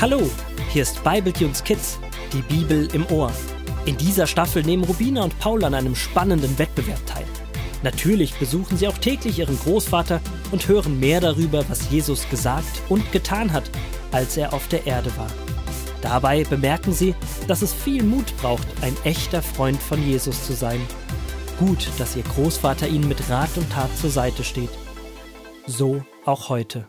Hallo, hier ist Bibletunes Kids, die Bibel im Ohr. In dieser Staffel nehmen Rubina und Paul an einem spannenden Wettbewerb teil. Natürlich besuchen sie auch täglich ihren Großvater und hören mehr darüber, was Jesus gesagt und getan hat, als er auf der Erde war. Dabei bemerken sie, dass es viel Mut braucht, ein echter Freund von Jesus zu sein. Gut, dass ihr Großvater ihnen mit Rat und Tat zur Seite steht. So auch heute.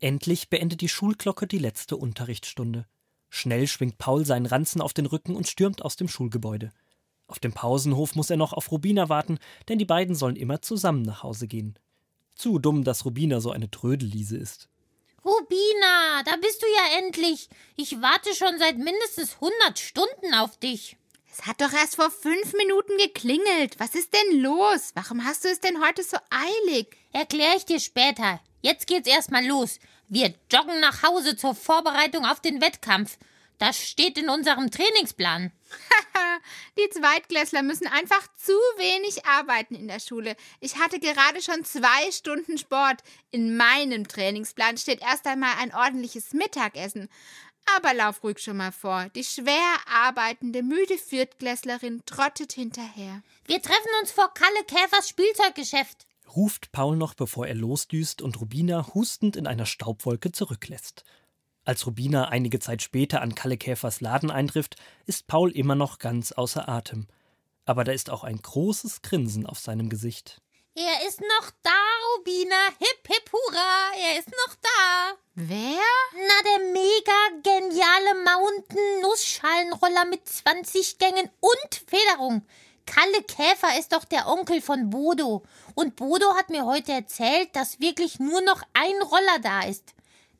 Endlich beendet die Schulglocke die letzte Unterrichtsstunde. Schnell schwingt Paul seinen Ranzen auf den Rücken und stürmt aus dem Schulgebäude. Auf dem Pausenhof muss er noch auf Rubina warten, denn die beiden sollen immer zusammen nach Hause gehen. Zu dumm, dass Rubina so eine Trödelliese ist. Rubina, da bist du ja endlich. Ich warte schon seit mindestens 100 Stunden auf dich. Es hat doch erst vor fünf Minuten geklingelt. Was ist denn los? Warum hast du es denn heute so eilig? Erklär ich dir später. Jetzt geht's erstmal los. Wir joggen nach Hause zur Vorbereitung auf den Wettkampf. Das steht in unserem Trainingsplan. Die Zweitklässler müssen einfach zu wenig arbeiten in der Schule. Ich hatte gerade schon zwei Stunden Sport. In meinem Trainingsplan steht erst einmal ein ordentliches Mittagessen. Aber lauf ruhig schon mal vor. Die schwer arbeitende, müde Viertklässlerin trottet hinterher. Wir treffen uns vor Kalle Käfers Spielzeuggeschäft. Ruft Paul noch, bevor er losdüst und Rubina hustend in einer Staubwolke zurücklässt. Als Rubina einige Zeit später an Kalle Käfers Laden eintrifft, ist Paul immer noch ganz außer Atem. Aber da ist auch ein großes Grinsen auf seinem Gesicht. Er ist noch da, Rubina. Hip, hip, hurra. Er ist noch da. Wer? Na, der mega geniale Mountain-Nussschalenroller mit 20 Gängen und Federung. Kalle Käfer ist doch der Onkel von Bodo. Und Bodo hat mir heute erzählt, dass wirklich nur noch ein Roller da ist.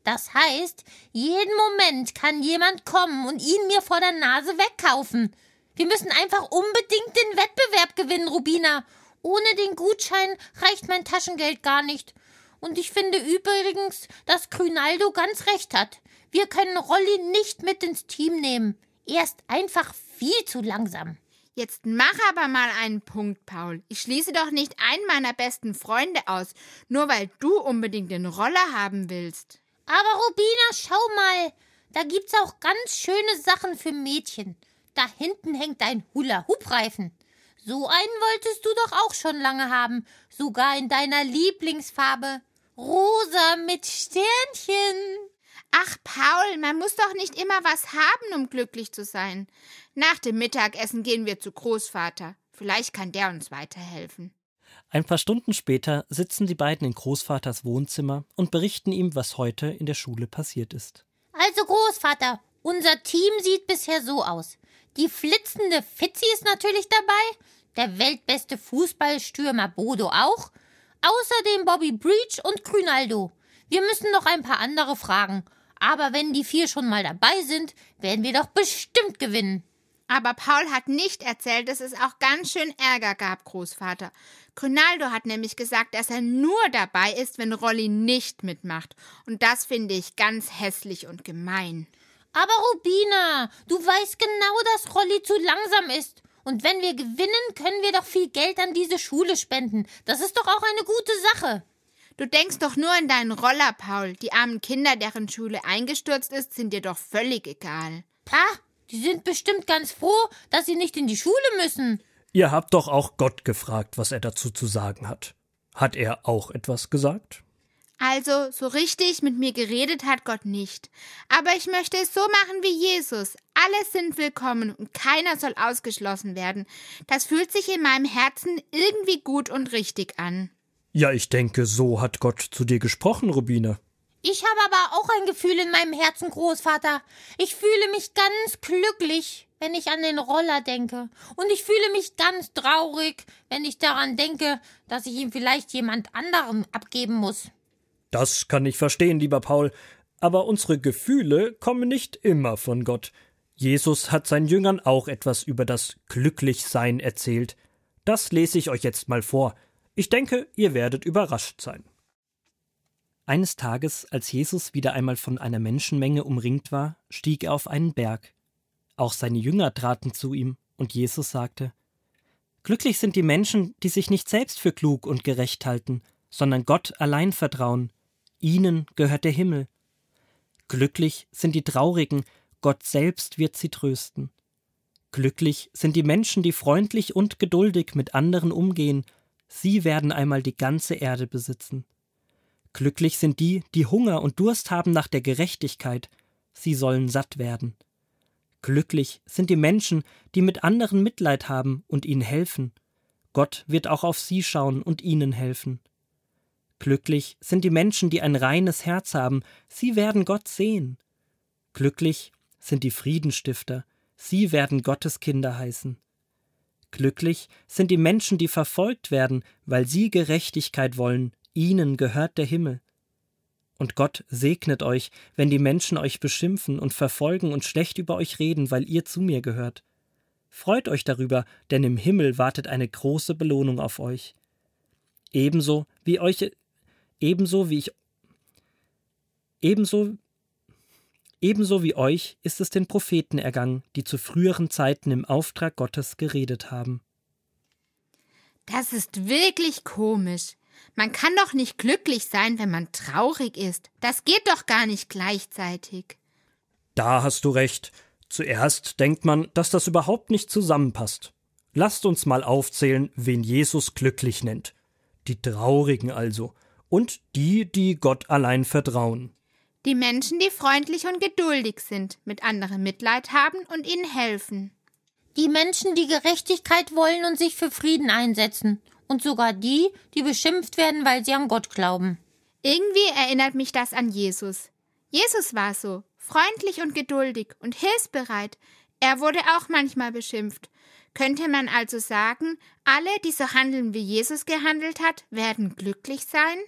Das heißt, jeden Moment kann jemand kommen und ihn mir vor der Nase wegkaufen. Wir müssen einfach unbedingt den Wettbewerb gewinnen, Rubina. Ohne den Gutschein reicht mein Taschengeld gar nicht. Und ich finde übrigens, dass Grünaldo ganz recht hat. Wir können Rolli nicht mit ins Team nehmen. Er ist einfach viel zu langsam. Jetzt mach aber mal einen Punkt, Paul. Ich schließe doch nicht einen meiner besten Freunde aus, nur weil du unbedingt den Roller haben willst. Aber Rubina, schau mal, da gibt's auch ganz schöne Sachen für Mädchen. Da hinten hängt ein Hula-Hoop-Reifen. So einen wolltest du doch auch schon lange haben, sogar in deiner Lieblingsfarbe. Rosa mit Sternchen. Ach, Paul, man muss doch nicht immer was haben, um glücklich zu sein. Nach dem Mittagessen gehen wir zu Großvater. Vielleicht kann der uns weiterhelfen. Ein paar Stunden später sitzen die beiden in Großvaters Wohnzimmer und berichten ihm, was heute in der Schule passiert ist. Also Großvater, unser Team sieht bisher so aus. Die flitzende Fitzi ist natürlich dabei, der weltbeste Fußballstürmer Bodo auch, außerdem Bobby Breach und Grünaldo. Wir müssen noch ein paar andere fragen, aber wenn die vier schon mal dabei sind, werden wir doch bestimmt gewinnen. Aber Paul hat nicht erzählt, dass es auch ganz schön Ärger gab, Großvater. Ronaldo hat nämlich gesagt, dass er nur dabei ist, wenn Rolli nicht mitmacht. Und das finde ich ganz hässlich und gemein. Aber Rubina, du weißt genau, dass Rolli zu langsam ist. Und wenn wir gewinnen, können wir doch viel Geld an diese Schule spenden. Das ist doch auch eine gute Sache. Du denkst doch nur an deinen Roller, Paul. Die armen Kinder, deren Schule eingestürzt ist, sind dir doch völlig egal. Pah, die sind bestimmt ganz froh, dass sie nicht in die Schule müssen. Ihr habt doch auch Gott gefragt, was er dazu zu sagen hat. Hat er auch etwas gesagt? Also, so richtig mit mir geredet hat Gott nicht. Aber ich möchte es so machen wie Jesus. Alle sind willkommen und keiner soll ausgeschlossen werden. Das fühlt sich in meinem Herzen irgendwie gut und richtig an. Ja, ich denke, so hat Gott zu dir gesprochen, Rubine. Ich habe aber auch ein Gefühl in meinem Herzen, Großvater. Ich fühle mich ganz glücklich, wenn ich an den Roller denke. Und ich fühle mich ganz traurig, wenn ich daran denke, dass ich ihn vielleicht jemand anderem abgeben muss. Das kann ich verstehen, lieber Paul. Aber unsere Gefühle kommen nicht immer von Gott. Jesus hat seinen Jüngern auch etwas über das Glücklichsein erzählt. Das lese ich euch jetzt mal vor. Ich denke, ihr werdet überrascht sein. Eines Tages, als Jesus wieder einmal von einer Menschenmenge umringt war, stieg er auf einen Berg. Auch seine Jünger traten zu ihm, und Jesus sagte Glücklich sind die Menschen, die sich nicht selbst für klug und gerecht halten, sondern Gott allein vertrauen. Ihnen gehört der Himmel. Glücklich sind die Traurigen, Gott selbst wird sie trösten. Glücklich sind die Menschen, die freundlich und geduldig mit anderen umgehen, sie werden einmal die ganze Erde besitzen. Glücklich sind die, die Hunger und Durst haben nach der Gerechtigkeit, sie sollen satt werden. Glücklich sind die Menschen, die mit anderen Mitleid haben und ihnen helfen. Gott wird auch auf sie schauen und ihnen helfen. Glücklich sind die Menschen, die ein reines Herz haben, sie werden Gott sehen. Glücklich sind die Friedenstifter, sie werden Gottes Kinder heißen. Glücklich sind die Menschen, die verfolgt werden, weil sie Gerechtigkeit wollen, ihnen gehört der Himmel. Und Gott segnet euch, wenn die Menschen euch beschimpfen und verfolgen und schlecht über euch reden, weil ihr zu mir gehört. Freut euch darüber, denn im Himmel wartet eine große Belohnung auf euch. Ebenso wie euch ebenso wie ich ebenso ebenso wie euch ist es den Propheten ergangen, die zu früheren Zeiten im Auftrag Gottes geredet haben. Das ist wirklich komisch. Man kann doch nicht glücklich sein, wenn man traurig ist. Das geht doch gar nicht gleichzeitig. Da hast du recht. Zuerst denkt man, dass das überhaupt nicht zusammenpasst. Lasst uns mal aufzählen, wen Jesus glücklich nennt. Die Traurigen also. Und die, die Gott allein vertrauen. Die Menschen, die freundlich und geduldig sind, mit anderen Mitleid haben und ihnen helfen. Die Menschen, die Gerechtigkeit wollen und sich für Frieden einsetzen und sogar die, die beschimpft werden, weil sie an Gott glauben. Irgendwie erinnert mich das an Jesus. Jesus war so, freundlich und geduldig und hilfsbereit. Er wurde auch manchmal beschimpft. Könnte man also sagen, alle, die so handeln, wie Jesus gehandelt hat, werden glücklich sein?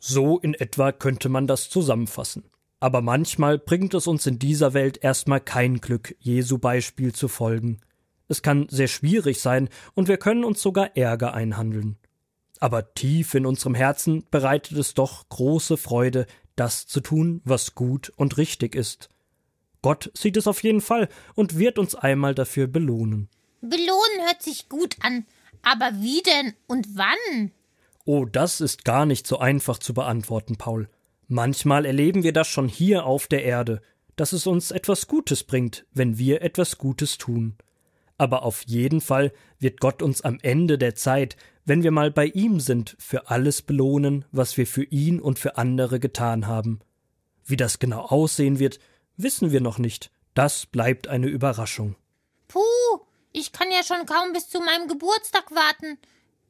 So in etwa könnte man das zusammenfassen. Aber manchmal bringt es uns in dieser Welt erstmal kein Glück, Jesu Beispiel zu folgen. Es kann sehr schwierig sein und wir können uns sogar Ärger einhandeln. Aber tief in unserem Herzen bereitet es doch große Freude, das zu tun, was gut und richtig ist. Gott sieht es auf jeden Fall und wird uns einmal dafür belohnen. Belohnen hört sich gut an, aber wie denn und wann? Oh, das ist gar nicht so einfach zu beantworten, Paul. Manchmal erleben wir das schon hier auf der Erde, dass es uns etwas Gutes bringt, wenn wir etwas Gutes tun aber auf jeden Fall wird Gott uns am Ende der Zeit, wenn wir mal bei ihm sind, für alles belohnen, was wir für ihn und für andere getan haben. Wie das genau aussehen wird, wissen wir noch nicht. Das bleibt eine Überraschung. Puh, ich kann ja schon kaum bis zu meinem Geburtstag warten.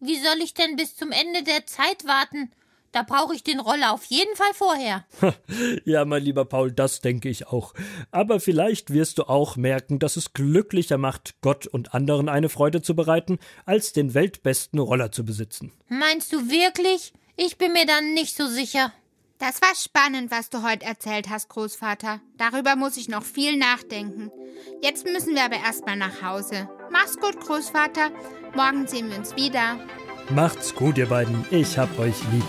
Wie soll ich denn bis zum Ende der Zeit warten? Da brauche ich den Roller auf jeden Fall vorher. ja, mein lieber Paul, das denke ich auch. Aber vielleicht wirst du auch merken, dass es glücklicher macht, Gott und anderen eine Freude zu bereiten, als den weltbesten Roller zu besitzen. Meinst du wirklich? Ich bin mir dann nicht so sicher. Das war spannend, was du heute erzählt hast, Großvater. Darüber muss ich noch viel nachdenken. Jetzt müssen wir aber erstmal nach Hause. Mach's gut, Großvater. Morgen sehen wir uns wieder. Macht's gut, ihr beiden. Ich hab euch lieb.